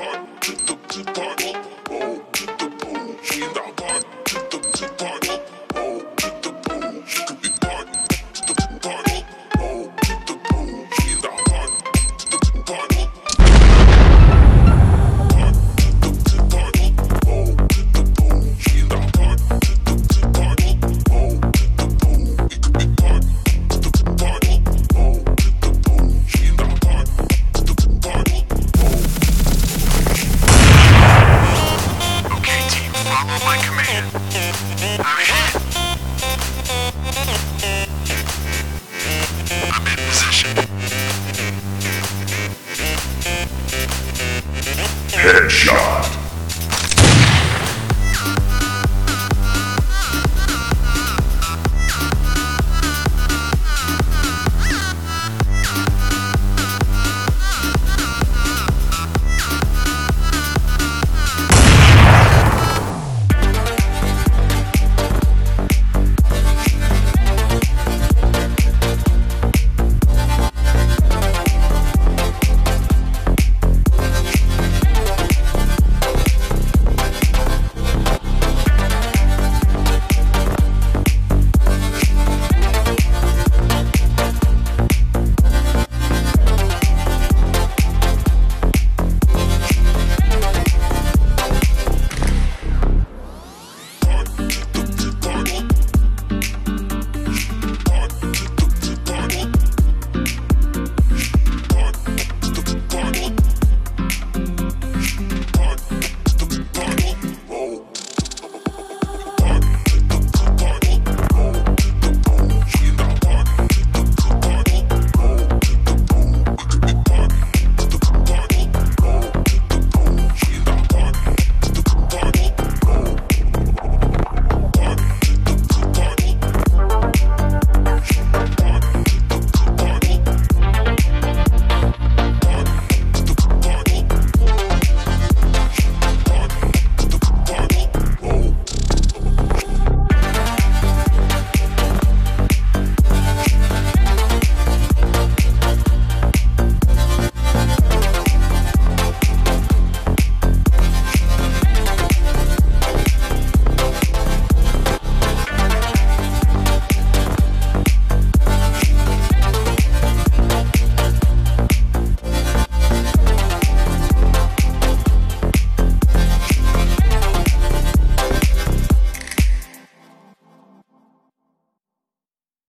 Okay, my command. I'm hit. I'm in position. Headshot.